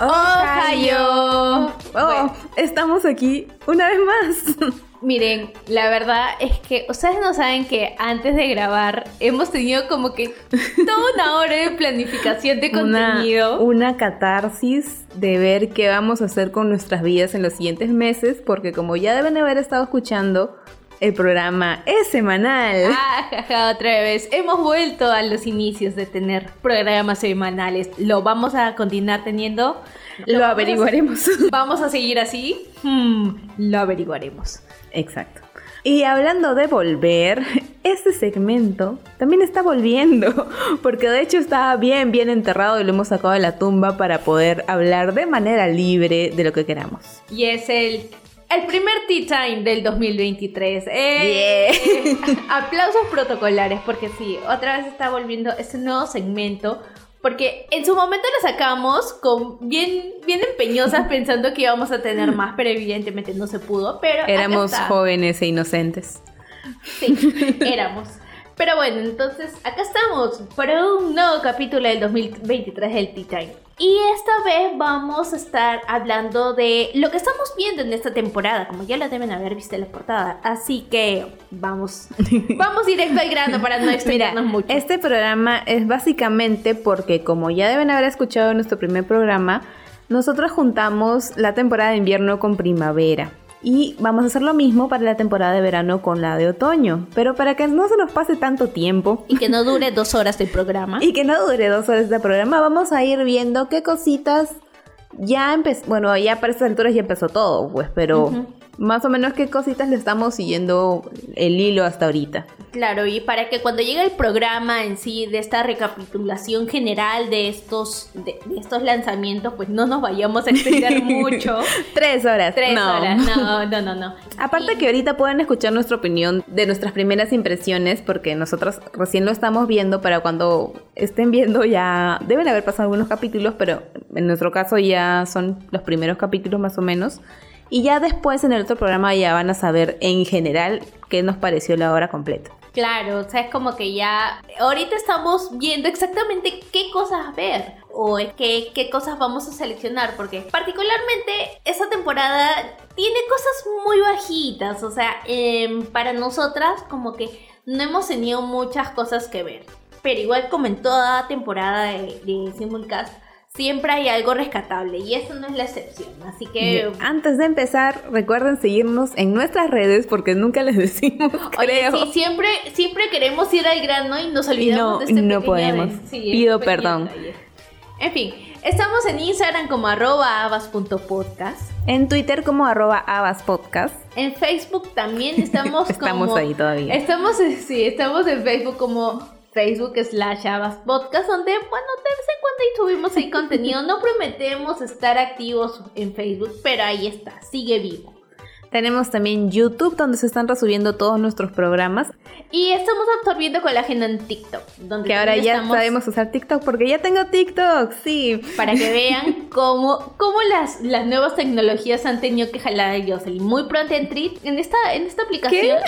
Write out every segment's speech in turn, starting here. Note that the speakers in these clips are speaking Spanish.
Ohio. Oh, estamos aquí una vez más. Miren, la verdad es que ustedes no saben que antes de grabar hemos tenido como que toda una hora de planificación de contenido. Una, catarsis de ver qué vamos a hacer con nuestras vidas en los siguientes meses, porque como ya deben haber estado escuchando, el programa es semanal. Ah, otra vez. Hemos vuelto a los inicios de tener programas semanales. Lo vamos a continuar teniendo. Lo, averiguaremos. ¿Vamos a seguir así? Hmm, lo averiguaremos. Exacto. Y hablando de volver, este segmento también está volviendo, porque de hecho está bien, bien enterrado y lo hemos sacado de la tumba para poder hablar de manera libre de lo que queramos. Y es el el primer Tea Time del 2023. Eh, aplausos protocolares, porque sí, otra vez está volviendo este nuevo segmento. Porque en su momento lo sacamos con bien, bien empeñosas pensando que íbamos a tener más, pero evidentemente no se pudo. Pero éramos jóvenes e inocentes. Sí, éramos. Pero bueno, entonces acá estamos para un nuevo capítulo del 2023 del Tea Time. Y esta vez vamos a estar hablando de lo que estamos viendo en esta temporada, como ya lo deben haber visto en la portada. Así que vamos, vamos directo al grano para no extendernos mucho. Este programa es básicamente porque, como ya deben haber escuchado en nuestro primer programa, nosotros juntamos la temporada de invierno con primavera. Y vamos a hacer lo mismo para la temporada de verano con la de otoño. Pero para que no se nos pase tanto tiempo. Y que no dure dos horas el programa. y que no dure dos horas el programa, vamos a ir viendo qué cositas ya empezó. Bueno, ya para estas alturas ya empezó todo, pues, pero más o menos qué cositas le estamos siguiendo el hilo hasta ahorita. Claro, y para que cuando llegue el programa en sí de esta recapitulación general de estos, de, estos lanzamientos, pues no nos vayamos a extender mucho. Tres horas. Tres horas, no, no, no, no. Aparte que ahorita pueden escuchar nuestra opinión de nuestras primeras impresiones, porque nosotros recién lo estamos viendo, para cuando estén viendo ya deben haber pasado algunos capítulos, pero en nuestro caso ya son los primeros capítulos más o menos. Y ya después en el otro programa ya van a saber en general qué nos pareció la hora completa. Claro, o sea, es como que ya ahorita estamos viendo exactamente qué cosas ver o qué, qué cosas vamos a seleccionar, porque particularmente esta temporada tiene cosas muy bajitas, o sea, em, para nosotras como que no hemos tenido muchas cosas que ver, pero igual como en toda temporada de, de Simulcast, siempre hay algo rescatable y eso no es la excepción. Así que... Antes de empezar, recuerden seguirnos en nuestras redes porque nunca les decimos, creo. Sí, siempre, siempre queremos ir al grano y nos olvidamos no, de este No podemos. Pido perdón. En fin, estamos en Instagram como arroba abas.podcast. En Twitter como arroba abaspodcast. En Facebook también estamos, estamos ahí todavía. Estamos, sí, estamos en Facebook como Facebook slash Abas Podcast, donde, bueno, de vez en cuando subimos ahí contenido. No prometemos estar activos en Facebook, pero ahí está, sigue vivo. Tenemos también YouTube, donde se están resubiendo todos nuestros programas. Y estamos absorbiendo colágeno en TikTok. Donde que ahora ya sabemos usar TikTok, porque ya tengo TikTok, sí. Para que vean cómo, cómo las, las nuevas tecnologías han tenido que jalar a Jocelyn. Muy pronto en, en, esta, en esta aplicación.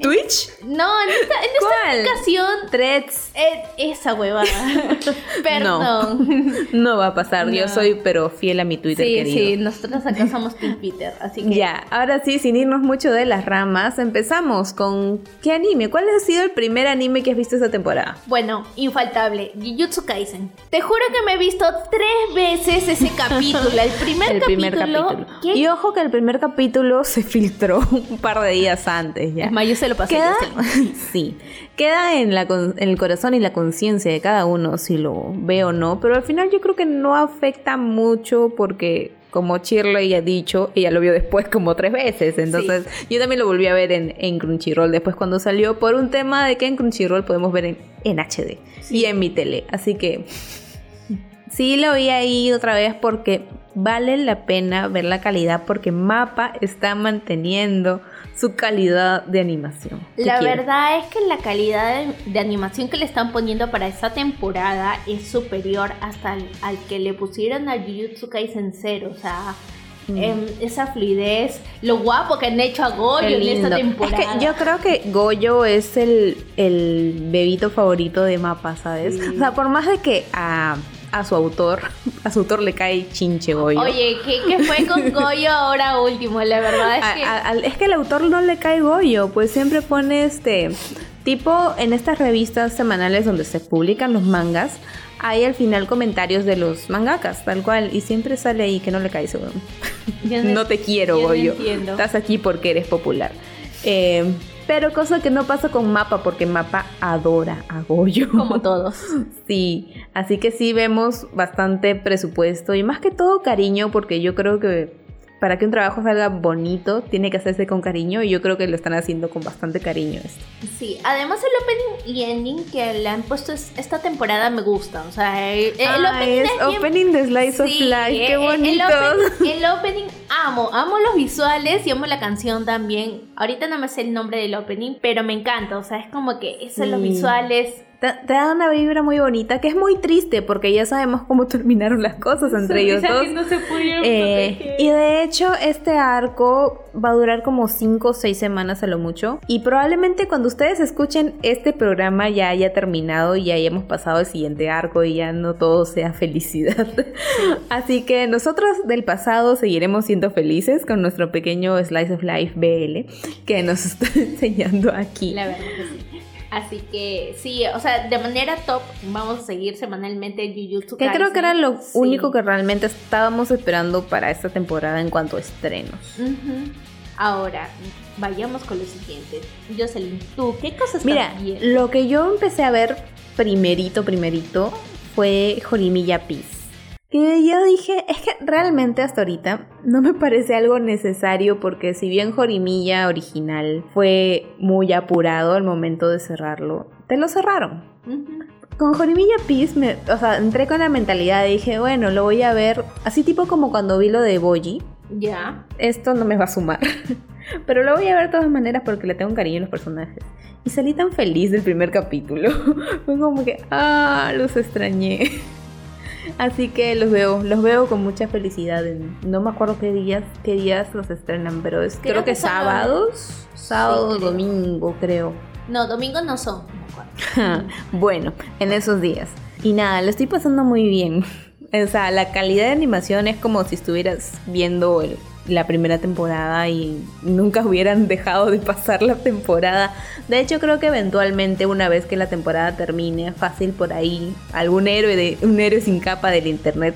¿Twitch? No, en esta, en esta aplicación. Threads. Eh, esa huevada. Perdón. No, va a pasar. Yo soy, pero fiel a mi Twitter. Sí, querido. sí, nosotros acá somos Team Peter. Así que. Ya, ahora sí, sin irnos mucho de las ramas, empezamos con. ¿Qué anime? ¿Cuál ha sido el primer anime que has visto esta temporada? Bueno, infaltable. Jujutsu Kaisen. Te juro que me he visto tres veces ese capítulo. El primer el capítulo. Primer capítulo. Y ojo que el primer capítulo se filtró un par de días antes ya. Es se lo pasé. Queda, sí, queda en, la, en el corazón y la conciencia de cada uno si lo ve o no, pero al final yo creo que no afecta mucho porque como Shirley ha dicho, ella lo vio después como tres veces. Entonces, yo también lo volví a ver en, en, Crunchyroll después cuando salió, por un tema de que en Crunchyroll podemos ver en, en HD y en mi tele. Así que sí lo vi ahí otra vez porque vale la pena ver la calidad porque Mapa está manteniendo su calidad de animación. La verdad es que la calidad de, animación que le están poniendo para esta temporada es superior hasta al, que le pusieron a Jujutsu Kaisen 0, o sea... Mm. Em, esa fluidez, lo guapo que han hecho a Goyo en esta temporada. Es que yo creo que Goyo es el, el bebito favorito de Mapa, ¿sabes? O sea, por más de que a a su autor. A su autor le cae chinche Goyo. Oye, ¿qué, qué fue con Goyo ahora último? La verdad es que... a- es que al autor no le cae Goyo, pues siempre pone este tipo en estas revistas semanales donde se publican los mangas. Hay al final comentarios de los mangakas, tal cual, y siempre sale ahí que no le cae. Yo no te quiero, yo no Goyo. entiendo. Estás aquí porque eres popular. Eh, pero cosa que no pasa con Mapa, porque Mapa adora a Goyo. Como todos. Sí, así que sí vemos bastante presupuesto y más que todo cariño, porque yo creo que para que un trabajo salga bonito tiene que hacerse con cariño y yo creo que lo están haciendo con bastante cariño esto. Sí, además el opening y ending que le han puesto es- esta temporada me gusta. O sea, el, el Ah, opening es opening de Slice of Life, qué bonito. El opening, el opening amo, amo los visuales y amo la canción también. Ahorita no me sé el nombre del opening, pero me encanta. O sea, es como que eso, los Sí. visuales. Te, te da una vibra muy bonita, que es muy triste porque ya sabemos cómo terminaron las cosas entre ellos dos. no se pudieron Eh, y de hecho, este arco va a durar como 5 o 6 semanas a lo mucho. Y probablemente cuando ustedes escuchen este programa ya haya terminado y ya hayamos pasado el siguiente arco y ya no todo sea felicidad. Así que nosotros del pasado seguiremos siendo felices con nuestro pequeño Slice of Life BL que nos está enseñando aquí. La verdad que sí. Así que sí, o sea, de manera top vamos a seguir semanalmente Jujutsu Que creo Kaisen. que era lo Sí. único que realmente estábamos esperando para esta temporada en cuanto a estrenos. Ahora, vayamos con lo siguiente. Jocelyn, ¿tú qué cosas Mira, viendo? lo que yo empecé a ver primerito, primerito, fue Jorimilla Peace. Que yo dije, es que realmente hasta ahorita no me parece algo necesario porque si bien Jorimilla original fue muy apurado al momento de cerrarlo, te lo cerraron. Con Jorimilla Peace, me, o sea, entré con la mentalidad de dije, bueno, lo voy a ver así tipo como cuando vi lo de Boji. Ya. Esto no me va a sumar. Pero lo voy a ver de todas maneras porque le tengo un cariño a los personajes. Y salí tan feliz del primer capítulo. Fue como que, ah, los extrañé. Así que los veo, los veo con mucha felicidad. en- no me acuerdo qué días, qué días los estrenan, pero es, creo, Creo que, sábados, sábado, creo. domingo, creo. No, domingo no son. bueno, en esos días. Y nada, lo estoy pasando muy bien. O sea, la calidad de animación es como si estuvieras viendo el- la primera temporada y nunca hubieran dejado de pasar la temporada. De hecho, creo que eventualmente, una vez que la temporada termine, fácil por ahí, algún héroe de un héroe sin capa del internet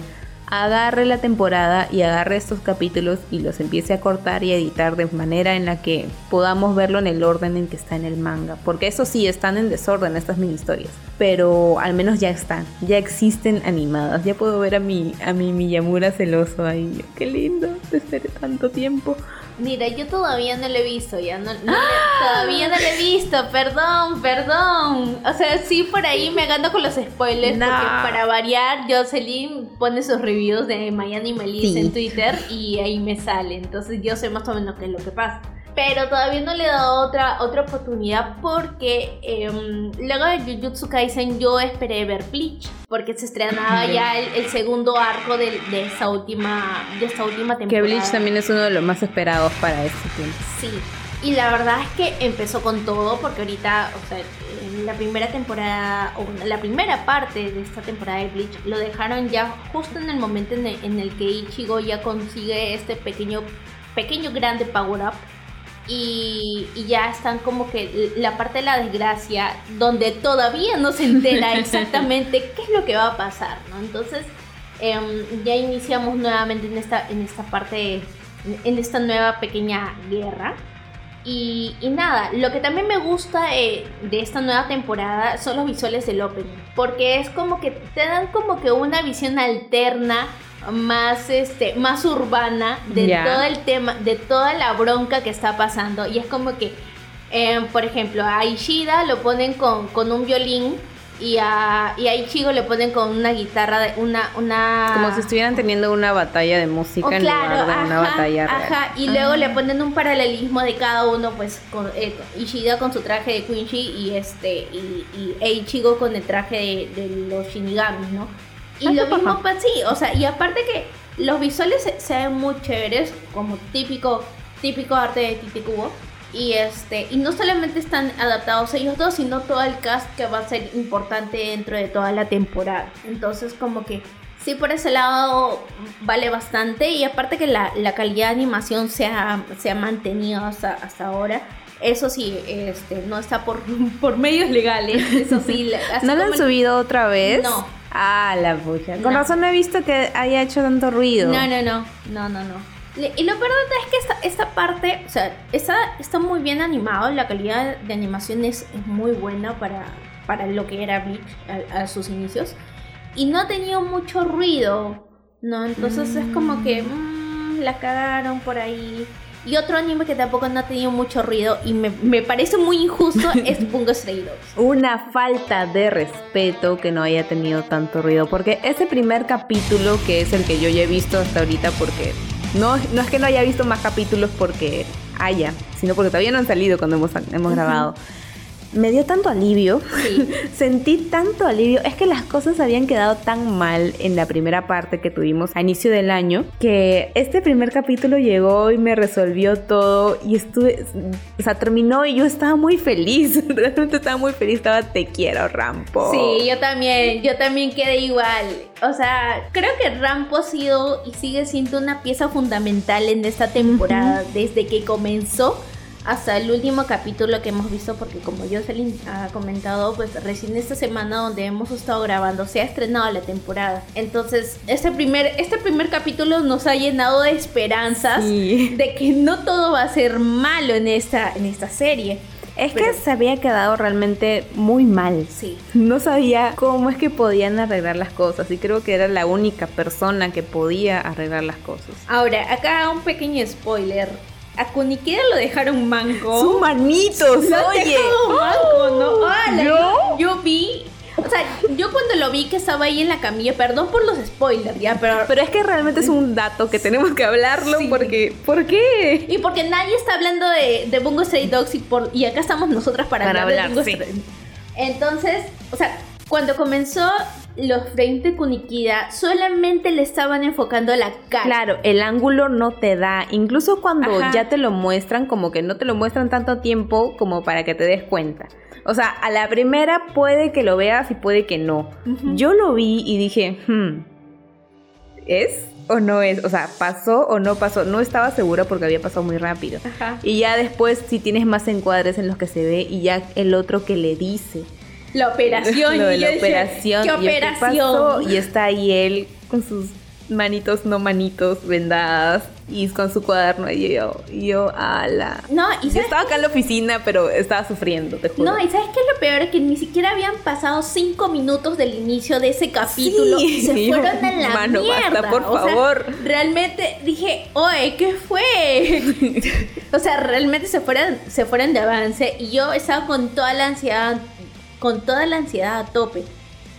agarre la temporada y agarre estos capítulos y los empiece a cortar y editar de manera en la que podamos verlo en el orden en que está en el manga. Porque eso sí, están en desorden estas mini historias. Pero al menos ya están, ya existen animadas. Ya puedo ver a mi, a mi Miyamura celoso ahí. Qué lindo, te esperé tanto tiempo. Mira, yo todavía no lo he visto, ya no, todavía no lo he visto, perdón, perdón. O sea, sí por ahí me gano con los spoilers, No. porque para variar, Jocelyn pone sus reviews de Miami Melissa Sí. en Twitter y ahí me sale. Entonces yo sé más o menos qué es lo que pasa. Pero todavía no le he dado otra, otra oportunidad porque em, luego de Jujutsu Kaisen yo esperé ver Bleach. Porque se estrenaba ya el, el segundo arco de, de esta última, de esta última temporada. Que Bleach también es uno de los más esperados para este tiempo. Sí, y la verdad es que empezó con todo porque ahorita, o sea, en la primera temporada, o la primera parte de esta temporada de Bleach, lo dejaron ya justo en el momento en el, en el que Ichigo ya consigue este pequeño, pequeño grande power up. Y, y ya están como que la parte de la desgracia, donde todavía no se entera exactamente qué es lo que va a pasar, ¿no? Entonces, em, ya iniciamos nuevamente en esta, en esta parte, en esta nueva pequeña guerra. Y, y nada, lo que también me gusta eh, de esta nueva temporada son los visuales del opening, porque es como que te dan como que una visión alterna, más este, más urbana de todo el tema, de toda la bronca que está pasando. Y es como que, eh, por ejemplo, a Ishida lo ponen con, con un violín y a, y a Ichigo le ponen con una guitarra, de, una, una... Como si estuvieran teniendo una batalla de música Oh, en claro, lugar de una batalla real. Ajá, y luego le ponen un paralelismo de cada uno, pues con eh, Ishida con su traje de Quincy y este y, y Eiichigo con el traje de, de los Shinigamis, ¿no? Y lo mismo pues sí, o sea, y aparte que los visuales se, se ven muy chéveres, como típico típico arte de Tite Kubo. Y este, y no solamente están adaptados ellos dos, sino todo el cast que va a ser importante dentro de toda la temporada. Entonces, como que sí, por ese lado vale bastante. Y aparte que la, la calidad de animación se ha, se ha mantenido hasta, hasta ahora. Eso sí, este, no está por, por medios legales. Eso sí. ¿No lo han el- subido otra vez? No. Ah, la pucha. Con No. razón no he visto que haya hecho tanto ruido. No, no, no, no, no, no. Y lo verdad es que esta, esta parte, o sea, está, está muy bien animado, la calidad de animación es, es muy buena para, para lo que era Bleach a, a sus inicios. Y no ha tenido mucho ruido, ¿no? Entonces es como que mm, la cagaron por ahí. Y otro anime que tampoco no ha tenido mucho ruido y me, me parece muy injusto es Bungo Stray Dogs. Una falta de respeto que no haya tenido tanto ruido. Porque ese primer capítulo, que es el que yo ya he visto hasta ahorita, porque no, no es que no haya visto más capítulos porque haya, sino porque todavía no han salido cuando hemos, hemos grabado. Me dio tanto alivio. Sí. Sentí tanto alivio. Es que las cosas habían quedado tan mal en la primera parte que tuvimos a inicio del año que este primer capítulo llegó y me resolvió todo y estuve, o sea, terminó y yo estaba muy feliz. Realmente estaba muy feliz. Estaba te quiero, Rampo. Sí, yo también, yo también quedé igual. O sea, creo que Rampo ha sido y sigue siendo una pieza fundamental en esta temporada desde que comenzó hasta el último capítulo que hemos visto porque como Jocelyn ha comentado, pues recién esta semana donde hemos estado grabando se ha estrenado la temporada. Entonces, este primer este primer capítulo nos ha llenado de esperanzas Sí. de que no todo va a ser malo en esta en esta serie. Es que Pero- se había quedado realmente muy mal. Sí. No sabía cómo es que podían arreglar las cosas y creo que era la única persona que podía arreglar las cosas. Ahora, acá un pequeño spoiler. A Kunikida lo dejaron manco. ¡Sus manitos! Lo ¡Oye! manco, ¿no? ¡Hala! ¿Yo? Yo vi. O sea, yo cuando lo vi que estaba ahí en la camilla, perdón por los spoilers, ya, pero. Pero es que realmente es un dato que tenemos que hablarlo Sí. porque... ¿Por qué? y porque nadie está hablando de, de Bungo Stray Dogs y, por, y acá estamos nosotras para, Para hablar, hablar, de Bungo sí. Stray Entonces, o sea, cuando comenzó los frames de Kunikida, solamente le estaban enfocando la cara. Claro, el ángulo no te da. Incluso cuando Ajá. ya te lo muestran, como que no te lo muestran tanto tiempo como para que te des cuenta. O sea, a la primera puede que lo veas y puede que no. Yo lo vi y dije, hmm, ¿es o no es? O sea, ¿pasó o no pasó? No estaba segura porque había pasado muy rápido. Ajá. Y ya después si tienes más encuadres en los que se ve y ya el otro que le dice. La operación. Lo de y la operación. ¿Qué y yo, pasó? operación? Y está ahí él con sus manitos no manitos vendadas y con su cuaderno y yo, yo, ala. No, y Yo estaba acá en la oficina, pero estaba sufriendo, te juro. No, y ¿sabes qué es lo peor? Que ni siquiera habían pasado cinco minutos del inicio de ese capítulo Sí. y se yo, fueron a la "Mano, basta, mierda. por O sea, favor. realmente dije, oye, ¿qué fue? o sea, realmente se fueron, se fueron de avance y yo estaba con toda la ansiedad, con toda la ansiedad a tope.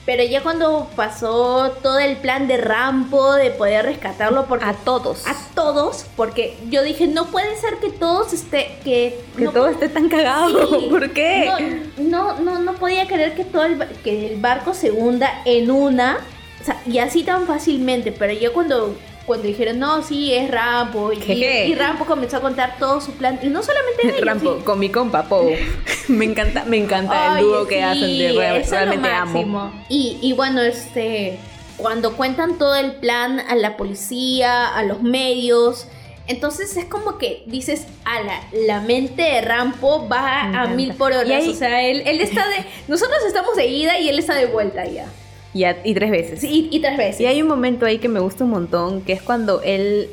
Pero ya cuando pasó todo el plan de Rampo, de poder rescatarlo, porque a todos. a todos, porque yo dije, no puede ser que todos esté, que, que no todo esté tan cagado. Sí. ¿Por qué? No, no, no, no podía creer que todo el, que el barco se hunda en una, o sea, y así tan fácilmente, pero ya cuando, cuando dijeron, no, sí, es Rampo, y, y Rampo comenzó a contar todo su plan, y no solamente de ellos, sí. con mi compa, Po. me encanta, me encanta el dúo que sí, hacen de real- realmente amo. Y, y bueno, este, cuando cuentan todo el plan a la policía, a los medios, entonces es como que dices, ala, la mente de Rampo va a mil por ahí- O sea, él, él está de. Nosotros estamos de ida y él está de vuelta ya. Y, a- y tres veces. Sí, y, y tres veces. Y hay un momento ahí que me gusta un montón, que es cuando él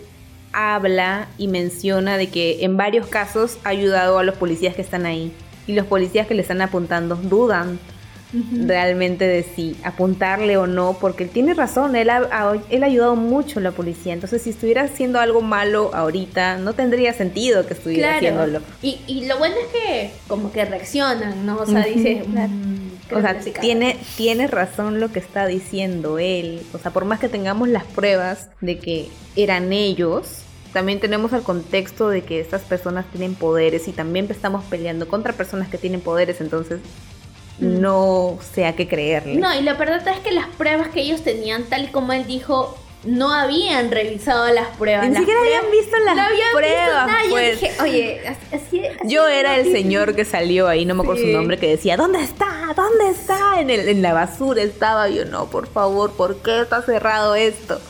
habla y menciona de que en varios casos ha ayudado a los policías que están ahí. Y los policías que le están apuntando dudan Realmente de si apuntarle o no, porque él tiene razón, él ha, ha- él ha ayudado mucho a la policía. Entonces, si estuviera haciendo algo malo ahorita, no tendría sentido que estuviera haciéndolo. Y, y lo bueno es que como que reaccionan, ¿no? O sea, dice... "Mm, O sea, que sí, cara". tiene, tiene razón lo que está diciendo él. O sea, por más que tengamos las pruebas de que eran ellos, también tenemos el contexto de que estas personas tienen poderes y también estamos peleando contra personas que tienen poderes, entonces no sé a qué creerle. No, y la verdad es que las pruebas que ellos tenían, tal como él dijo, no habían revisado las pruebas. Ni Las siquiera habían visto las no habían visto pruebas. Yo pues. dije, oye, así, así- Yo era el señor que salió ahí, no me acuerdo Sí. su nombre, que decía, ¿dónde está? ¿Dónde está? En, el- en la basura estaba. Yo, no, por favor, ¿por qué está cerrado esto?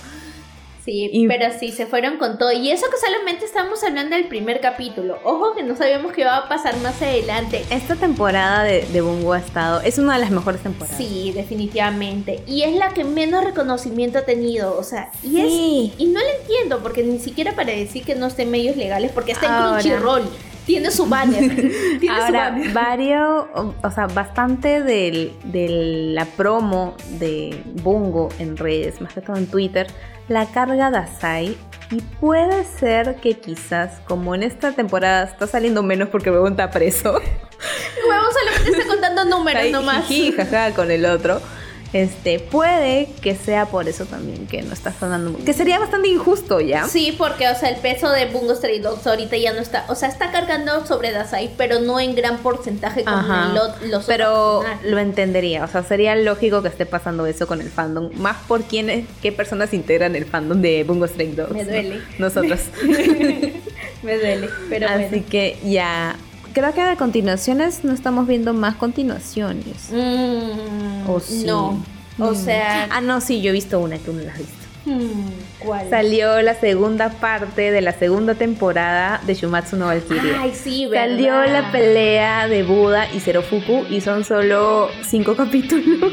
Sí, Y- pero sí, se fueron con todo. Y eso que solamente estamos hablando del primer capítulo. Ojo que no sabíamos qué iba a pasar más adelante. Esta temporada de, de Bungo ha estado, es una de las mejores temporadas. Sí, definitivamente. Y es la que menos reconocimiento ha tenido. O sea, y Sí. es. Y no lo entiendo, porque ni siquiera para decir que no esté en medios legales, porque está en Ahora. Crunchyroll. Tiene su banner. Tiene su Ahora, banner. varios, o, sea, bastante del- de la promo de Bungo en redes, más que todo en Twitter, la carga Dasai. Y puede ser que quizás, como en esta temporada está saliendo menos porque Bebón está preso, Huevón solamente está contando números nomás. jiji, jaja, con el otro. Este, puede que sea por eso también que no está sonando. Que sería bastante injusto ya. Sí, porque, o sea, el peso de Bungo Stray Dogs ahorita ya no está. O sea, está cargando sobre Dasai, pero no en gran porcentaje como ot- los Pero lo entendería, o sea, sería lógico que esté pasando eso con el fandom, más por quiénes, qué personas integran el fandom de Bungo Stray Dogs. Me ¿no? duele. Nosotros. Me duele, pero Así bueno. que ya, creo que de continuaciones no estamos viendo más continuaciones. Mm, ¿O sí? No. O Mm. sea, Ah, no, sí, yo he visto una, tú no la has visto. hmm, ¿cuál? Salió la segunda parte de la segunda temporada de Shumatsu no Valkyrie. Ay, sí, ¿verdad? Salió la pelea de Buda y Zerofuku y son solo cinco capítulos.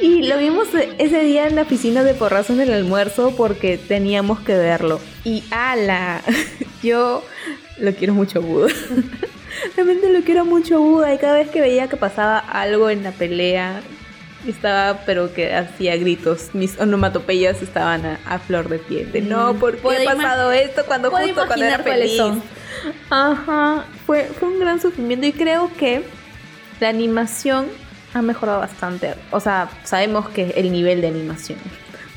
Y lo vimos ese día en la piscina de porrazo en el almuerzo porque teníamos que verlo. Y ala, yo lo quiero mucho a Buda. Realmente lo quiero mucho a Buda y cada vez que veía que pasaba algo en la pelea estaba pero que hacía gritos. Mis onomatopeyas estaban a, a flor de piel. De, no, ¿por qué ha pasado esto cuando justo cuando era feliz? son. Ajá, fue, fue un gran sufrimiento y creo que la animación ha mejorado bastante. O sea, sabemos que el nivel de animación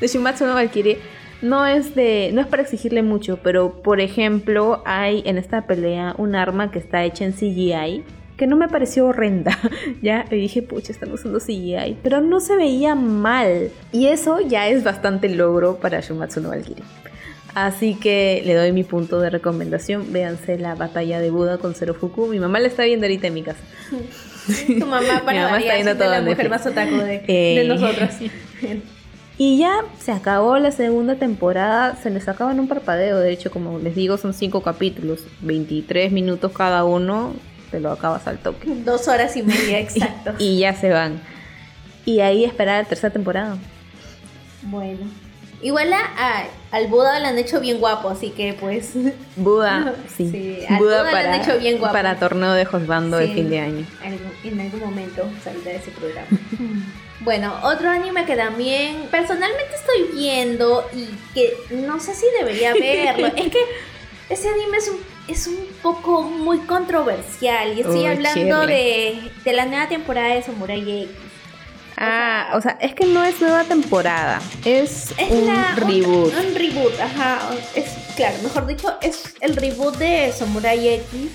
de Shumatsu no Valkyrie no es de no es para exigirle mucho, pero por ejemplo, hay en esta pelea un arma que está hecha en CGI que no me pareció horrenda. ya y dije, pucha, están usando CGI, pero no se veía mal. Y eso ya es bastante logro para Shumatsu no Valkyrie. Así que le doy mi punto de recomendación. Véanse la batalla de Buda con Zerofuku. Mi mamá la está viendo ahorita en mi casa. Tu mamá para Mi mamá está viendo la mujer más otaku de, Eh. de nosotros. Y ya se acabó la segunda temporada. Se les acaba en un parpadeo. De hecho, como les digo, son cinco capítulos. 23 minutos cada uno. Te lo acabas al toque. Dos horas y media, exacto. Y ya se van. Y ahí esperar la tercera temporada. Bueno. Igual a, a- al Buda lo han hecho bien guapo, así que pues... Buda, sí. Sí, al Buda Buda le han hecho bien guapo. para torneo de Josbando de Sí. fin de año. algún- en algún momento saldrá ese programa. bueno, otro anime que también personalmente estoy viendo y que no sé si debería verlo. es que ese anime es un, es un poco muy controversial y estoy hablando de, de la nueva temporada de Samurai X. Ah, o sea, es que no es nueva temporada, es, Es un la, reboot. Un, un reboot, ajá. Es, claro, mejor dicho, es el reboot de Samurai X.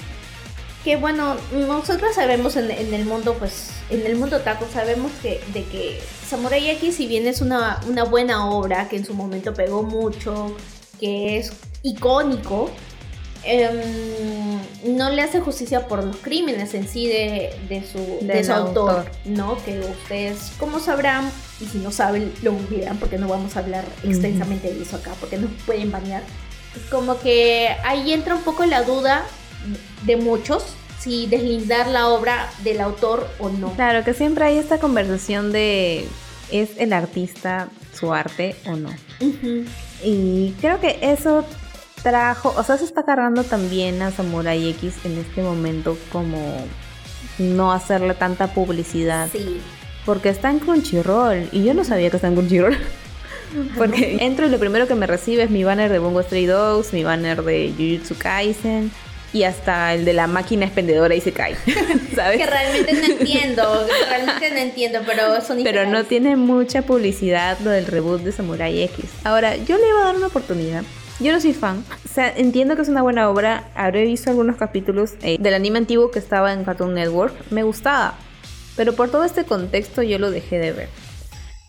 Que bueno, nosotros sabemos en, en el mundo, pues, en el mundo taco, sabemos que, de que Samurai X, si bien es una, una buena obra, que en su momento pegó mucho, que es icónico, em, no le hace justicia por los crímenes en sí de, de su, de su autor, autor. ¿no? Que ustedes, como sabrán, y si no saben, lo googlean, porque no vamos a hablar extensamente de eso acá, porque nos pueden banear. Como que ahí entra un poco la duda de muchos si deslindar la obra del autor o no. Claro, que siempre hay esta conversación de ¿es el artista su arte o no? Y creo que eso trajo, o sea, se está cargando también a Samurai X en este momento como no hacerle tanta publicidad. Sí. Porque está en Crunchyroll y yo no sabía que está en Crunchyroll. Porque entro y lo primero que me recibe es mi banner de Bungo Stray Dogs, mi banner de Jujutsu Kaisen y hasta el de la máquina expendedora y se cae. ¿Sabes? Que realmente no entiendo, realmente no entiendo, pero son Pero no tiene mucha publicidad lo del reboot de Samurai X. Ahora, yo le iba a dar una oportunidad. Yo no soy fan. O sea, entiendo que es una buena obra. Habré visto algunos capítulos eh, del anime antiguo que estaba en Cartoon Network. Me gustaba. Pero por todo este contexto yo lo dejé de ver.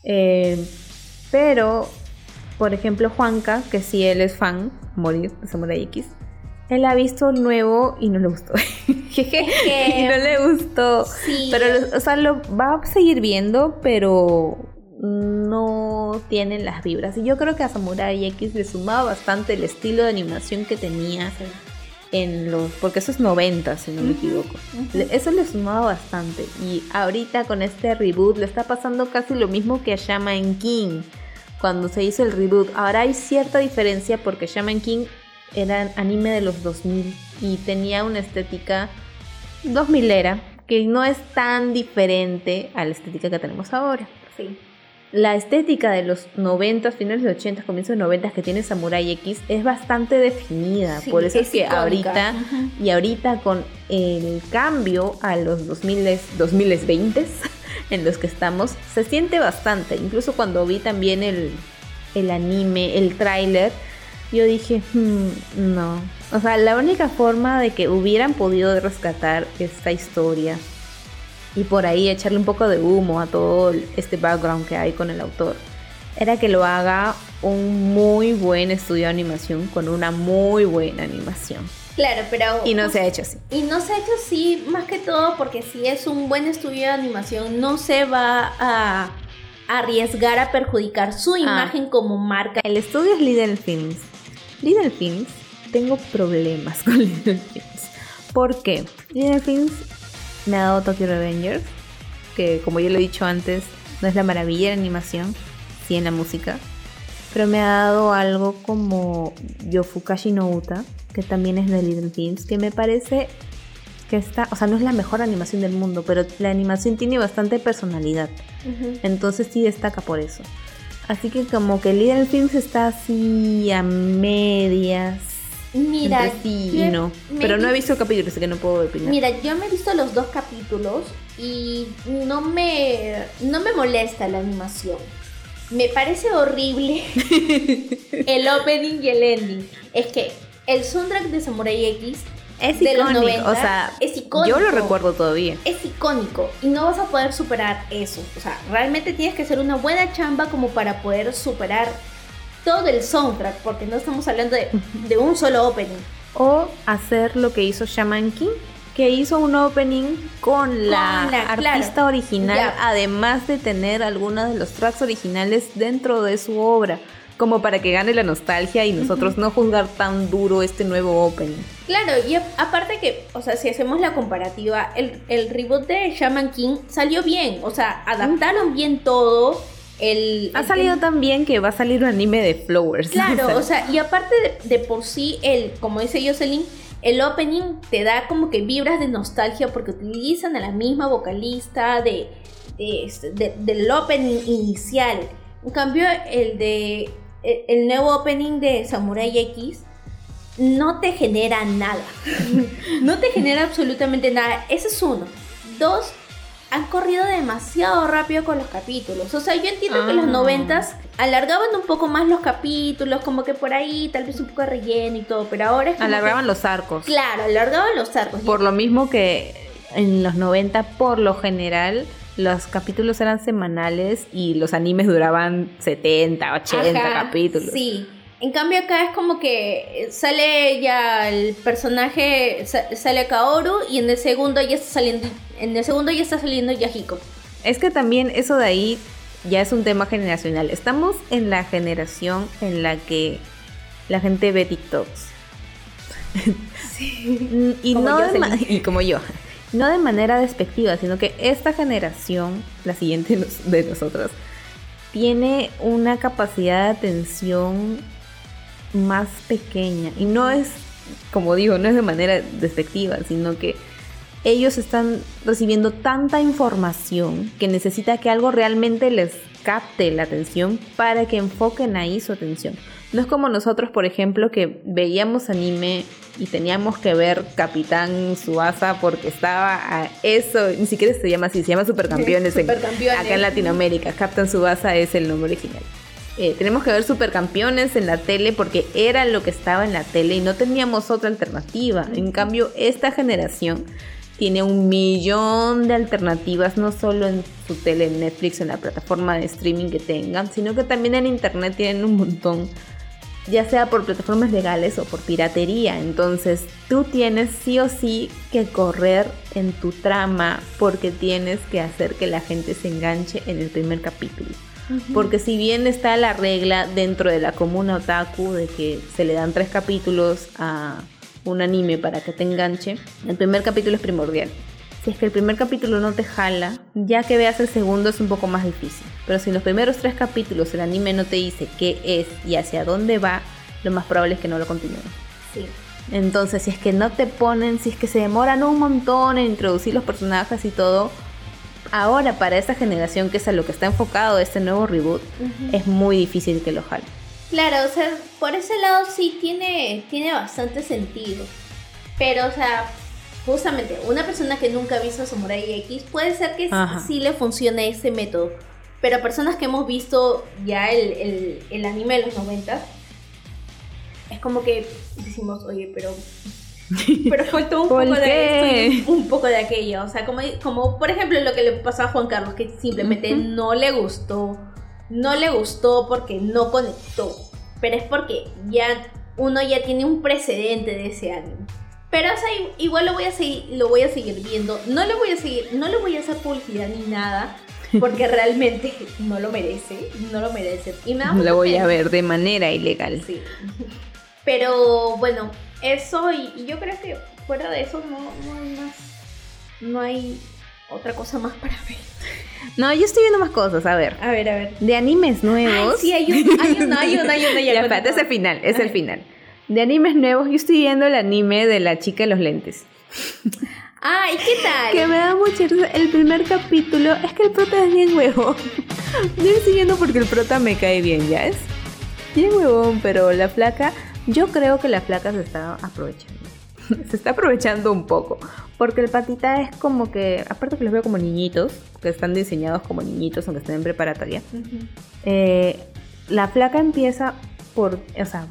Eh, pero por ejemplo, Juanca, que si él es fan, morir de Samurai X, él ha visto nuevo y no le gustó. y no le gustó. Pero, o sea, lo va a seguir viendo, pero no tienen las vibras. Y yo creo que a Samurai X le sumaba bastante el estilo de animación que tenía en los. Porque eso es 90, si no me equivoco. Eso le sumaba bastante. Y ahorita con este reboot le está pasando casi lo mismo que a Shaman King. Cuando se hizo el reboot. Ahora hay cierta diferencia porque Shaman King era anime de los 2000 y tenía una estética 2000 era que no es tan diferente a la estética que tenemos ahora. Sí. La estética de los 90, finales de 80, comienzos de 90 que tiene Samurai X es bastante definida. Por eso es, que ahorita y ahorita con el cambio a los 2000, 2020 en los que estamos, se siente bastante. Incluso cuando vi también el, el anime, el tráiler, yo dije, hmm, no. O sea, la única forma de que hubieran podido rescatar esta historia y por ahí echarle un poco de humo a todo este background que hay con el autor era que lo haga un muy buen estudio de animación con una muy buena animación. Claro, pero... Y no se ha hecho así. Y no se ha hecho así más que todo porque si es un buen estudio de animación no se va a arriesgar a perjudicar su ah. imagen como marca. El estudio es Lidl Films. Little Films, tengo problemas con Little Films. ¿Por qué? Little Films me ha dado Tokyo Revengers, que como ya lo he dicho antes, no es la maravilla de animación, sí en la música. Pero me ha dado algo como Yofukashi no Uta, que también es de Little Films, que me parece que está, o sea, no es la mejor animación del mundo, pero la animación tiene bastante personalidad. Entonces sí destaca por eso. Así que como que Little Films está así a medias. Mira, sí y no. Pero no he visto el capítulo, así que no puedo opinar. Mira, yo me he visto los dos capítulos y no me, no me molesta la animación. Me parece horrible el opening y el ending. Es que el soundtrack de Samurai X es icónico, o sea, es icónico. Yo lo recuerdo todavía. Es icónico y no vas a poder superar eso. O sea, realmente tienes que hacer una buena chamba como para poder superar todo el soundtrack, porque no estamos hablando de, un solo opening. O hacer lo que hizo Shaman King, que hizo un opening con la, artista original, además de tener algunos de los tracks originales dentro de su obra como para que gane la nostalgia y nosotros no juzgar tan duro este nuevo opening. Claro, y aparte que, o sea, si hacemos la comparativa, el, el reboot de Shaman King salió bien, o sea, adaptaron bien todo. El, ha salido tan bien que va a salir un anime de Flowers. Claro, o sea, y aparte de, por sí, el, como dice Jocelyn, el opening te da como que vibras de nostalgia porque utilizan a la misma vocalista de, este, del opening inicial. En cambio, el de el nuevo opening de Samurai X no te genera nada. no te genera absolutamente nada. Ese es uno. Dos, han corrido demasiado rápido con los capítulos. O sea, yo entiendo que en los ah. noventas alargaban un poco más los capítulos, como que por ahí tal vez un poco de relleno y todo, pero ahora es Alargaban los arcos. Claro, alargaban los arcos. Por lo mismo que en los 90, por lo general, los capítulos eran semanales y los animes duraban 70, 80 capítulos. Sí. En cambio acá es como que sale ya el personaje, sale Kaoru y en el segundo ya está saliendo, en el segundo ya está saliendo Yahiko. Es que también eso de ahí ya es un tema generacional. Estamos en la generación en la que la gente ve TikToks. Sí. y no y como yo no de manera despectiva, sino que esta generación, la siguiente de nosotros, tiene una capacidad de atención más pequeña. Y no es, como digo, no es de manera despectiva, sino que ellos están recibiendo tanta información que necesita que algo realmente les capte la atención para que enfoquen ahí su atención. No es como nosotros, por ejemplo, que veíamos anime y teníamos que ver Capitán Suasa porque estaba a eso, ni siquiera se llama así, se llama Supercampeones, acá en Latinoamérica. Capitán Suasa es el nombre original. Eh, tenemos que ver Supercampeones en la tele porque era lo que estaba en la tele y no teníamos otra alternativa. En cambio, esta generación tiene un millón de alternativas, no solo en su tele, en Netflix, en la plataforma de streaming que tengan, sino que también en internet tienen un montón, ya sea por plataformas legales o por piratería. Entonces tú tienes sí o sí que correr en tu trama porque tienes que hacer que la gente se enganche en el primer capítulo. Porque si bien está la regla dentro de la comuna otaku de que se le dan tres capítulos a un anime para que te enganche, el primer capítulo es primordial. Si es que el primer capítulo no te jala, ya que veas el segundo es un poco más difícil. Pero si en los primeros tres capítulos el anime no te dice qué es y hacia dónde va, lo más probable es que no lo continúen. Sí. Entonces, si es que no te ponen, si es que se demoran un montón en introducir los personajes y todo, ahora para esta generación que es a lo que está enfocado este nuevo reboot, es muy difícil que lo jale. Claro, o sea, por ese lado sí tiene, tiene bastante sentido. Pero, o sea, justamente, una persona que nunca ha visto Samurai X puede ser que Ajá. sí le funcione ese método. Pero personas que hemos visto ya el, el, el anime de los 90, es como que decimos, oye, pero. Pero faltó un ¿Por poco de qué? esto y un poco de aquello. O sea, como, como por ejemplo lo que le pasó a Juan Carlos, que simplemente Ujú. no le gustó. No le gustó porque no conectó. Pero es porque ya uno ya tiene un precedente de ese anime. Pero o sea, igual lo voy a seguir, lo voy a seguir viendo. No le voy a seguir, no le voy a hacer publicidad ni nada. Porque realmente no lo merece. No lo merece. Y me da Lo voy pena. a ver de manera ilegal. Sí. Pero bueno, eso y, y yo creo que fuera de eso no, no hay más. No hay otra cosa más para ver. No, yo estoy viendo más cosas, a ver. A ver, a ver. De animes nuevos. Ay, sí, hay un, hay un, hay un, hay un, Ya, espérate, es el final, es el final. De animes nuevos, yo estoy viendo el anime de la chica de los lentes. Ay, ¿qué tal? Que me da mucha. El primer capítulo es que el prota es bien huevón. Yo estoy viendo porque el prota me cae bien, ¿ya es? Bien huevón, pero la flaca, yo creo que la flaca se está aprovechando. Se está aprovechando un poco. Porque el patita es como que, aparte que los veo como niñitos, que están diseñados como niñitos, aunque estén en preparatoria. Eh, la flaca empieza por, o sea,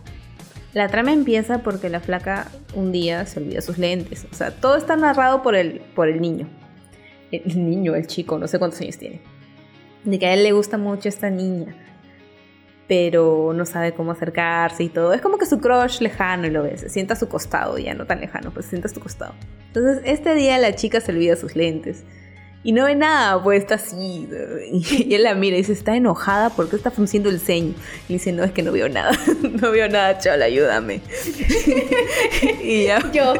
la trama empieza porque la flaca un día se olvida sus lentes. O sea, todo está narrado por el, por el niño. El niño, el chico, no sé cuántos años tiene. De que a él le gusta mucho esta niña. Pero no sabe cómo acercarse y todo. Es como que su crush lejano y lo ves. Se sienta a su costado, ya no tan lejano, pues se sienta a su costado. Entonces, este día la chica se olvida sus lentes. Y no ve nada, pues está así. Y él la mira y dice, está enojada porque está frunciendo el ceño. Y dice, no, es que no veo nada. No veo nada, chaval, ayúdame. y ya. Yo,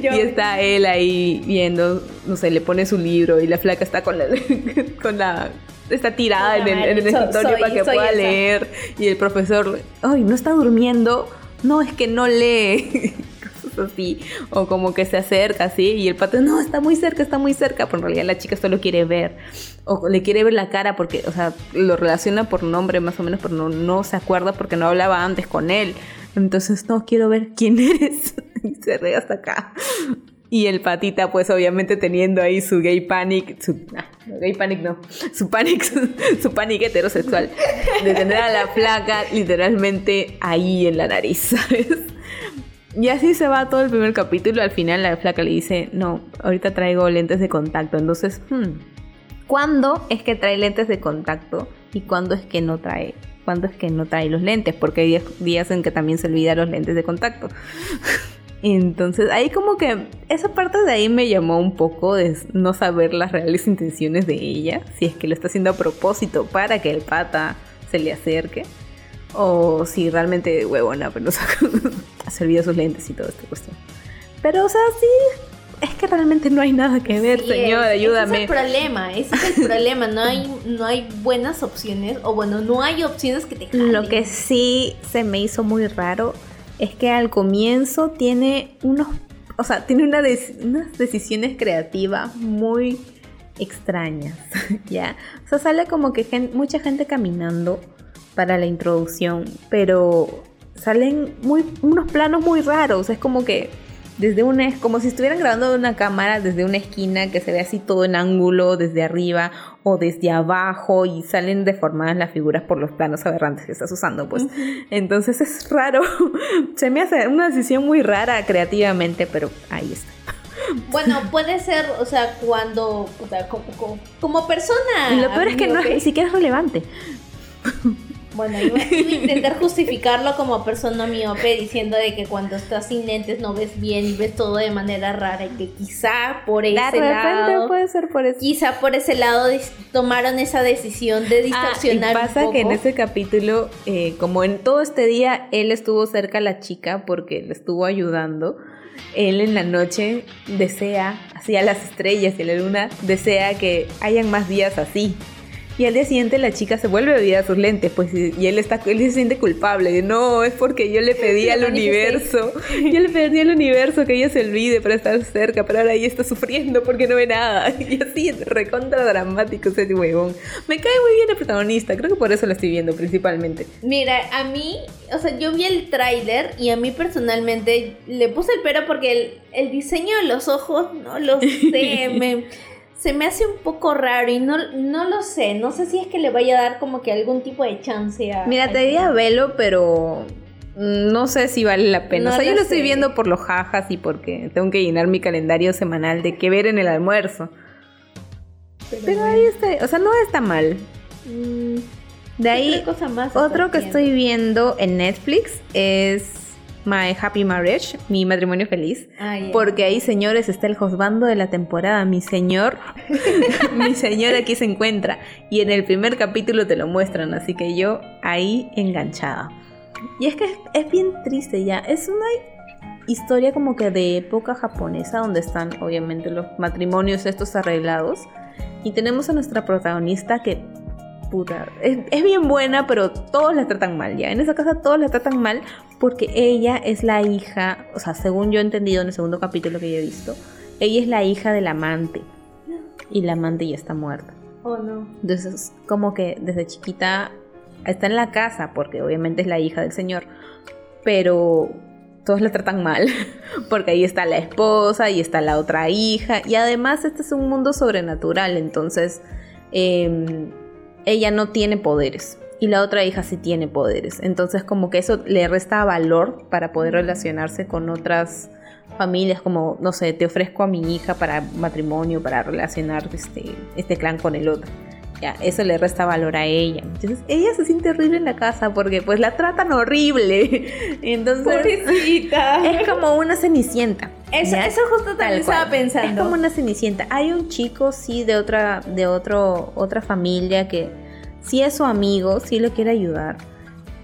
yo. Y está él ahí viendo, no sé, le pone su libro y la flaca está con la, con la está tirada en el, en el So- escritorio soy- para que pueda esa. leer y el profesor, ay, no está durmiendo, no, es que no lee. Cosas así, o como que se acerca así y el pato, no, está muy cerca, está muy cerca, pero en realidad la chica solo quiere ver, o le quiere ver la cara porque, o sea, lo relaciona por nombre más o menos, pero no, no se acuerda porque no hablaba antes con él. Entonces, no, quiero ver quién eres. Y se re hasta acá. Y el patita, pues obviamente teniendo ahí su gay panic, su ah, gay panic no, su panic, su panic heterosexual, de tener a la flaca literalmente ahí en la nariz, ¿sabes? Y así se va todo el primer capítulo. Al final la flaca le dice, no, ahorita traigo lentes de contacto. Entonces, hmm, ¿cuándo es que trae lentes de contacto y cuándo es que no trae? ¿Cuándo es que no trae los lentes? Porque hay días, en que también se olvida los lentes de contacto. Entonces, ahí como que esa parte de ahí me llamó un poco de no saber las reales intenciones de ella, si es que lo está haciendo a propósito para que el pata se le acerque, o si realmente huevona, pero no saca- se olvida sus lentes y toda esta cuestión. Pero, o sea, sí, es que realmente no hay nada que ver, Sí, señor, es- ayúdame. Ese es el problema, ese es el problema. No hay, no hay buenas opciones, o bueno, no hay opciones que te jalen. Lo que sí se me hizo muy raro es que al comienzo tiene unos, o sea, tiene una des- unas decisiones creativas muy extrañas, ¿ya? O sea, sale como que gen- mucha gente caminando para la introducción, pero salen muy, unos planos muy raros, es como que desde una, es como si estuvieran grabando de una cámara desde una esquina que se ve así todo en ángulo desde arriba o desde abajo y salen deformadas las figuras por los planos aberrantes que estás usando, pues. Entonces es raro. Se me hace una decisión muy rara creativamente, pero ahí está. Bueno, puede ser, o sea, cuando. o sea, como, como- como persona. Y lo peor es que no es, ni siquiera es relevante. Bueno, iba, iba a intentar justificarlo como persona miope diciendo de que cuando estás sin lentes no ves bien y ves todo de manera rara y que quizá por ese De lado. puede ser por eso. Quizá por ese lado tomaron esa decisión de Ah, y distorsionar un pasa que en ese capítulo, eh, como en todo este día, él estuvo cerca a la chica porque le estuvo ayudando. Él en la noche desea, así a las estrellas y a la luna, desea que hayan más días así. Y al día siguiente la chica se vuelve a olvidar sus lentes, pues, y él está, él se siente culpable. No, es porque yo le pedí al manifesté". universo, yo le pedí al universo que ella se olvide para estar cerca, pero ahora ella está sufriendo porque no ve nada. Y así, recontra dramático ese huevón. Me cae muy bien el protagonista, creo que por eso lo estoy viendo principalmente. Mira, a mí, o sea, yo vi el tráiler y a mí personalmente le puse el pero porque el, el diseño de los ojos, no lo sé, me, se me hace un poco raro y no, no lo sé, no sé si es que le vaya a dar como que algún tipo de chance a... Mira, te diría velo, pero no sé si vale la pena. No o sea, yo lo estoy viendo por los jajas y porque tengo que llenar mi calendario semanal de qué ver en el almuerzo. Pero, Pero bueno. ahí está, o sea, no está mal. Mm, De ahí, ¿qué otra cosa más otro que estoy viendo en Netflix es My Happy Marriage, mi matrimonio feliz. Ah. Porque ahí, señores, está el juzgando de la temporada. Mi señor, mi señor aquí se encuentra. Y en el primer capítulo te lo muestran, así que yo ahí enganchada. Y es que es, es bien triste ya. Es una historia como que de época japonesa, donde están obviamente los matrimonios estos arreglados. Y tenemos a nuestra protagonista que, puta, es, es bien buena, pero todos la tratan mal ya. En esa casa todos la tratan mal porque ella es la hija, o sea, según yo he entendido en el segundo capítulo que yo he visto, ella es la hija del amante. Y la amante ya está muerta. Oh, no. Entonces, como que desde chiquita está en la casa, porque obviamente es la hija del señor, pero todos la tratan mal, porque ahí está la esposa y está la otra hija, y además este es un mundo sobrenatural, entonces eh, ella no tiene poderes. Y la otra hija sí tiene poderes. Entonces como que eso le resta valor para poder relacionarse con otras familias como, no sé, te ofrezco a mi hija para matrimonio, para relacionar este, este clan con el otro. Ya, eso le resta valor a ella. Entonces ella se siente horrible en la casa porque pues la tratan horrible. Entonces Pobrecita. es como una cenicienta. Eso, justo también Tal estaba pensando. Es como una cenicienta. Hay un chico, sí, de otra, de otro, otra familia que sí es su amigo, sí le quiere ayudar.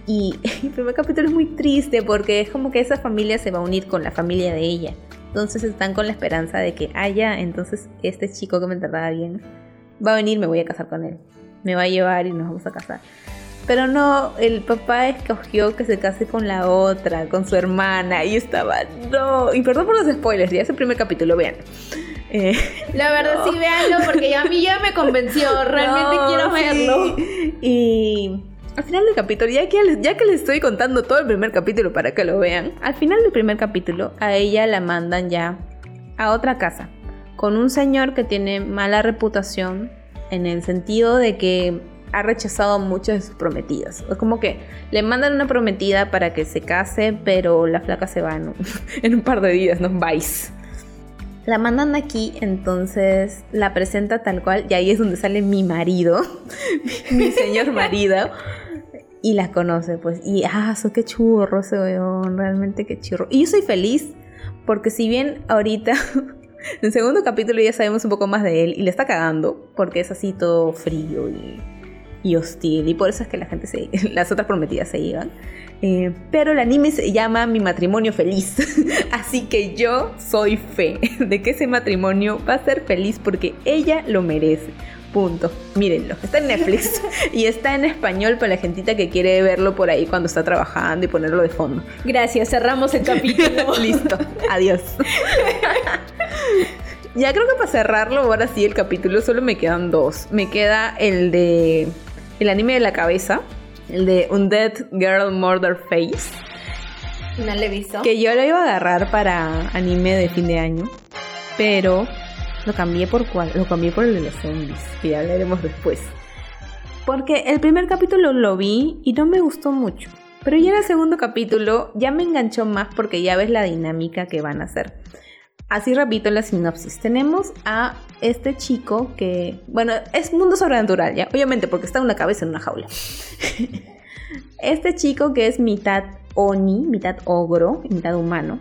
Y el primer capítulo es muy triste porque es como que esa familia se va a unir con la familia de ella. Entonces están con la esperanza de que haya, entonces este chico que me trataba bien va a venir, me voy a casar con él. Me va a llevar y nos vamos a casar. Pero no, el papá escogió que se case con la otra, con su hermana, y estaba, no, y perdón por los spoilers, ya es el primer capítulo, vean. Eh, La verdad, sí, véanlo porque a mí ya me convenció. Realmente no, quiero sí. verlo. Y al final del capítulo, ya que, ya que les estoy contando todo el primer capítulo para que lo vean, al final del primer capítulo a ella la mandan ya a otra casa con un señor que tiene mala reputación en el sentido de que ha rechazado muchas de sus prometidas. Es como que le mandan una prometida para que se case, pero la flaca se va en un, par de días, ¿no? Vais. La mandan aquí, entonces la presenta tal cual, y ahí es donde sale mi marido, mi señor marido, y la conoce, pues, y ah, so qué churro ese weón, realmente qué churro. Y yo soy feliz, porque si bien ahorita, en el segundo capítulo ya sabemos un poco más de él, y le está cagando, porque es así todo frío y, hostil, y por eso es que la gente se, las otras prometidas se iban. Eh, pero el anime se llama Mi matrimonio feliz. Así que yo soy fe de que ese matrimonio va a ser feliz porque ella lo merece. Punto. Mírenlo. Está en Netflix y está en español para la gentita que quiere verlo por ahí cuando está trabajando y ponerlo de fondo. Gracias, cerramos el capítulo. Listo. Adiós. ya creo que para cerrarlo, ahora sí, el capítulo solo me quedan dos. Me queda el de el anime de la cabeza, el de Undead Girl Murder Face. No le he visto. Que yo lo iba a agarrar para anime de fin de año. Pero lo cambié por cuál? Lo cambié por el de los zombies. Que ya hablaremos después. Porque el primer capítulo lo vi y no me gustó mucho. Pero ya en el segundo capítulo ya me enganchó más porque ya ves la dinámica que van a hacer. Así repito la sinopsis. Tenemos a este chico que, bueno, es mundo sobrenatural, ¿ya? Obviamente, porque está una cabeza en una jaula. este chico que es mitad oni, mitad ogro, mitad humano,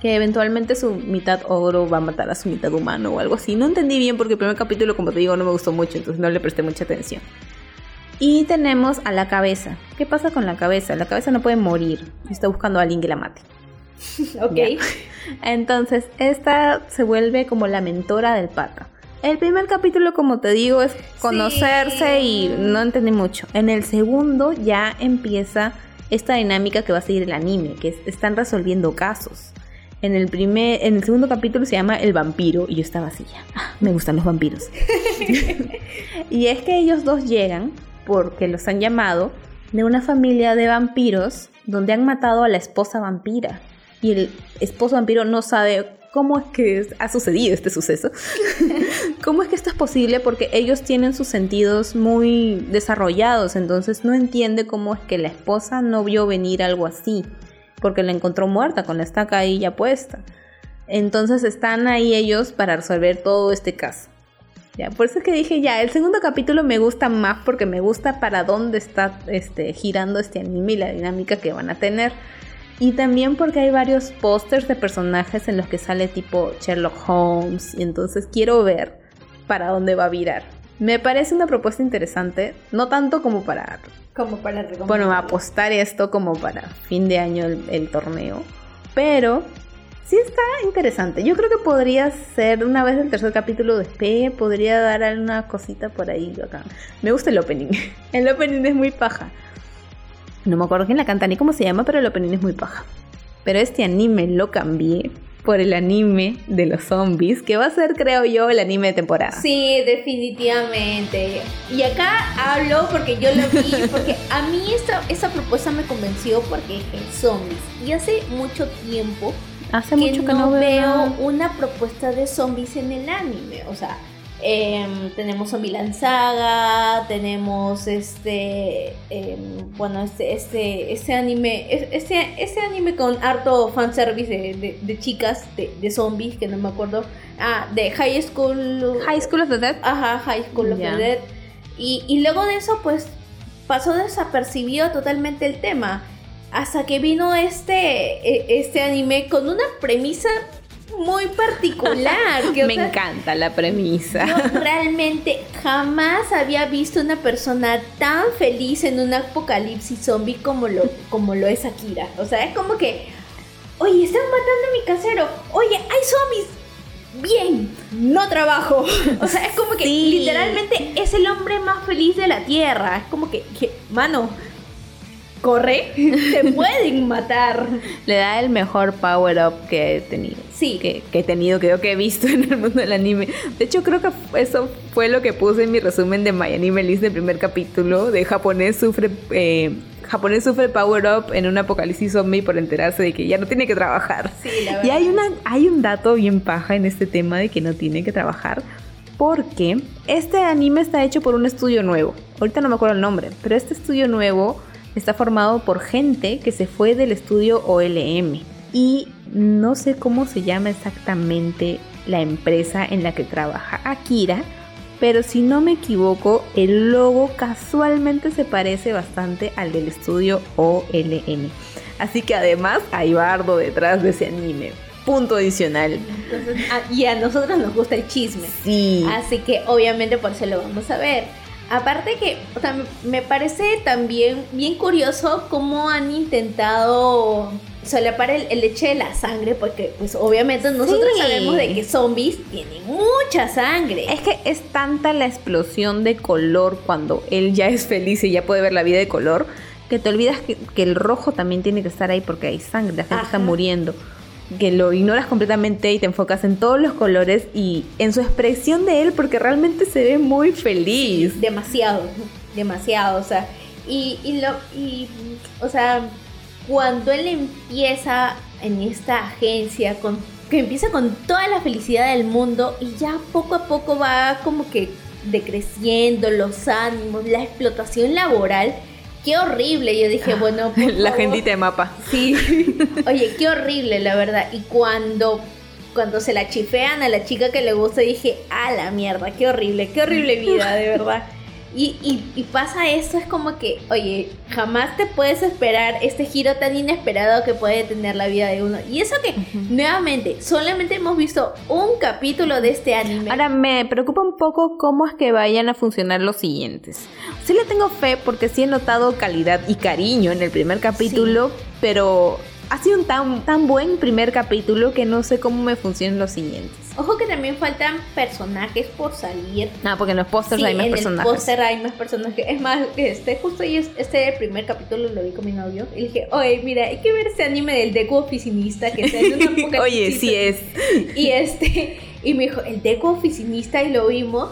que eventualmente su mitad ogro va a matar a su mitad humano o algo así. No entendí bien porque el primer capítulo, como te digo, no me gustó mucho, entonces no le presté mucha atención. Y tenemos a la cabeza. ¿Qué pasa con la cabeza? La cabeza no puede morir. Está buscando a alguien que la mate. ok. Entonces, esta se vuelve como la mentora del pata. El primer capítulo, como te digo, es conocerse y no entendí mucho. En el segundo ya empieza esta dinámica que va a seguir el anime, que están resolviendo casos. En el primer, en el segundo capítulo se llama El vampiro y yo estaba así ya. Ah, me gustan los vampiros. y es que ellos dos llegan porque los han llamado de una familia de vampiros donde han matado a la esposa vampira y el esposo vampiro no sabe cómo es que ha sucedido este suceso. ¿Cómo es que esto es posible? Porque ellos tienen sus sentidos muy desarrollados, entonces no entiende cómo es que la esposa no vio venir algo así, porque la encontró muerta con la estaca ahí ya puesta. Entonces están ahí ellos para resolver todo este caso. Ya, por eso es que dije ya, el segundo capítulo me gusta más porque me gusta para dónde está este, girando este anime y la dinámica que van a tener. Y también porque hay varios pósters de personajes en los que sale tipo Sherlock Holmes. Y entonces quiero ver para dónde va a virar. Me parece una propuesta interesante, no tanto como para... Como para Bueno, apostar esto como para fin de año el, torneo. Pero sí está interesante. Yo creo que podría ser una vez el tercer capítulo de P, podría dar alguna cosita por ahí acá. Me gusta el opening. El opening es muy paja. No me acuerdo quién la canta ni cómo se llama, pero el opening es muy paja. Pero este anime lo cambié por el anime de los zombies, que va a ser, creo yo, el anime de temporada. Sí, definitivamente. Y acá hablo porque yo lo vi, porque a mí esta, esta propuesta me convenció porque es zombies. Y hace mucho tiempo hace mucho que no veo una propuesta de zombies en el anime. O sea, Em, tenemos Zombieland Saga, tenemos este, em, bueno, este, este, este anime, este, este anime con harto fanservice de, de, chicas, de, zombies, que no me acuerdo, ah, de High School... High School of the Dead. Ajá, High School of the Dead. Y, y luego de eso, pues, pasó desapercibido totalmente el tema, hasta que vino este, e, este anime con una premisa muy particular. Me encanta la premisa. Yo realmente jamás había visto una persona tan feliz en un apocalipsis zombie como lo, como lo es Akira. O sea, es como que, oye, están matando a mi casero. Oye, hay zombies. Bien, no trabajo. O sea, es como que literalmente es el hombre más feliz de la tierra. Es como que, que mano, corre, te pueden matar. Le da el mejor power up que he tenido. Sí. Que, he tenido, creo que he visto en el mundo del anime. De hecho, creo que eso fue lo que puse en mi resumen de My Anime List del primer capítulo. De japonés sufre. Eh, japonés sufre power up en un apocalipsis zombie por enterarse de que ya no tiene que trabajar. Sí, la y hay, una, hay un dato bien paja en este tema de que no tiene que trabajar porque este anime está hecho por un estudio nuevo. Ahorita no me acuerdo el nombre, pero este estudio nuevo está formado por gente que se fue del estudio OLM. Y no sé cómo se llama exactamente la empresa en la que trabaja Akira, pero si no me equivoco, el logo casualmente se parece bastante al del estudio OLM. Así que además hay bardo detrás de ese anime. Punto adicional. Ah, y a nosotros nos gusta el chisme. Sí. Así que obviamente por eso lo vamos a ver. Aparte que me parece también bien curioso cómo han intentado solapar el, el leche de la sangre, porque pues obviamente nosotros sabemos de que zombies tienen mucha sangre. Es que es tanta la explosión de color cuando él ya es feliz y ya puede ver la vida de color, que te olvidas que, el rojo también tiene que estar ahí porque hay sangre, la gente está muriendo que lo ignoras completamente y te enfocas en todos los colores y en su expresión de él porque realmente se ve muy feliz. demasiado, demasiado, o sea, y, y, lo, y, o sea, cuando él empieza en esta agencia con que empieza con toda la felicidad del mundo y ya poco a poco va como que decreciendo los ánimos, la explotación laboral Qué horrible. Yo dije, bueno, la gentita de mapa. Sí. Oye, qué horrible, la verdad. Y cuando cuando se la chifean a la chica que le gusta, dije, a la mierda, qué horrible, qué horrible vida, de verdad. Y, y, pasa esto, es como que, oye, jamás te puedes esperar este giro tan inesperado que puede tener la vida de uno. Y eso que, nuevamente, solamente hemos visto un capítulo de este anime. Ahora me preocupa un poco cómo es que vayan a funcionar los siguientes. Sí le tengo fe porque sí he notado calidad y cariño en el primer capítulo, pero ha sido un tan, tan buen primer capítulo que no sé cómo me funcionan los siguientes. Ojo que también faltan personajes por salir. Ah, porque en los pósters hay más en personajes. En el póster hay más personajes. Es más, este, justo yo, este primer capítulo lo vi con mi novio. Y dije, oye, mira, hay que ver ese anime del Deku oficinista que está en una Oye, sí es. Y este, y me dijo, el Deku oficinista, y lo vimos.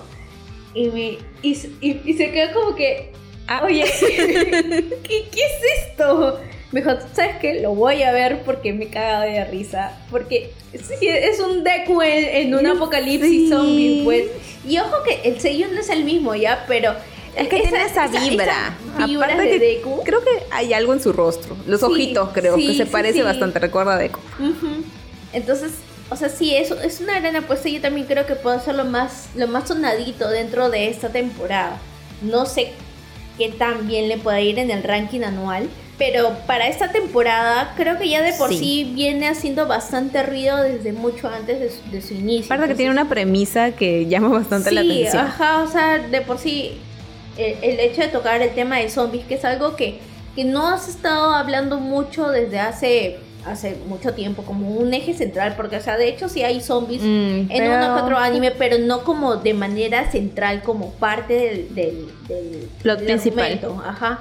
Y, me, y, y, se quedó como que, ah. oye, ¿qué, ¿qué es esto? Me dijo, ¿sabes qué? Lo voy a ver porque me caga de risa. Porque sí, es un Deku en, un apocalipsis zombie, pues. Y ojo que el sello no es el mismo ya, pero... Es que tiene esa vibra. Aparte de Deku. Creo que hay algo en su rostro. Los ojitos, creo, que se parece bastante. Recuerda a Deku. Entonces, o sea, sí, es, es una gran apuesta. Yo también creo que puede ser lo más, lo más sonadito dentro de esta temporada. No sé qué tan bien le puede ir en el ranking anual. Pero para esta temporada creo que ya de por sí, viene haciendo bastante ruido desde mucho antes de su, inicio. Aparte que tiene una premisa que llama bastante la atención. Sí, ajá, o sea, de por sí el, hecho de tocar el tema de zombies, que es algo que, que no has estado hablando mucho desde hace hace mucho tiempo como un eje central porque o sea de hecho sí hay zombies mm, en uno que otro anime pero no como de manera central como parte del del, del plot principal ajá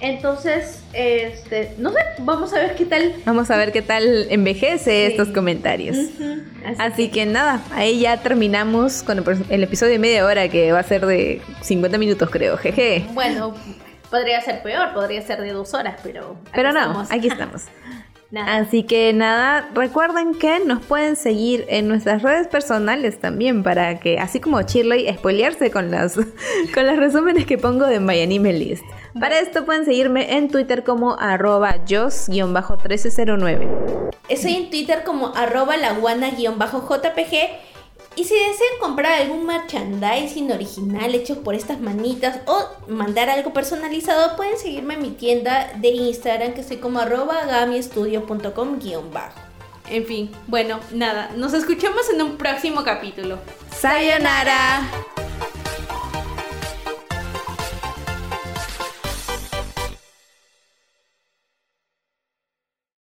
entonces, este, no sé, vamos a ver qué tal. Vamos a ver qué tal envejece estos comentarios. Así, que... nada, ahí ya terminamos con el, episodio de media hora que va a ser de 50 minutos, creo. Jeje. Bueno, podría ser peor, podría ser de dos horas, pero. Pero no, aquí estamos. Así que nada, recuerden que nos pueden seguir en nuestras redes personales también para que, así como Shirley, spoilearse con las con los resúmenes que pongo de My Anime List. Para esto pueden seguirme en Twitter como arroba jos-1309. Estoy en Twitter como arroba laguana-jpg y si desean comprar algún merchandising original hecho por estas manitas o mandar algo personalizado, pueden seguirme en mi tienda de Instagram que soy como arroba gamiestudio.com bajo. En fin, bueno, nada, nos escuchamos en un próximo capítulo. Sayonara.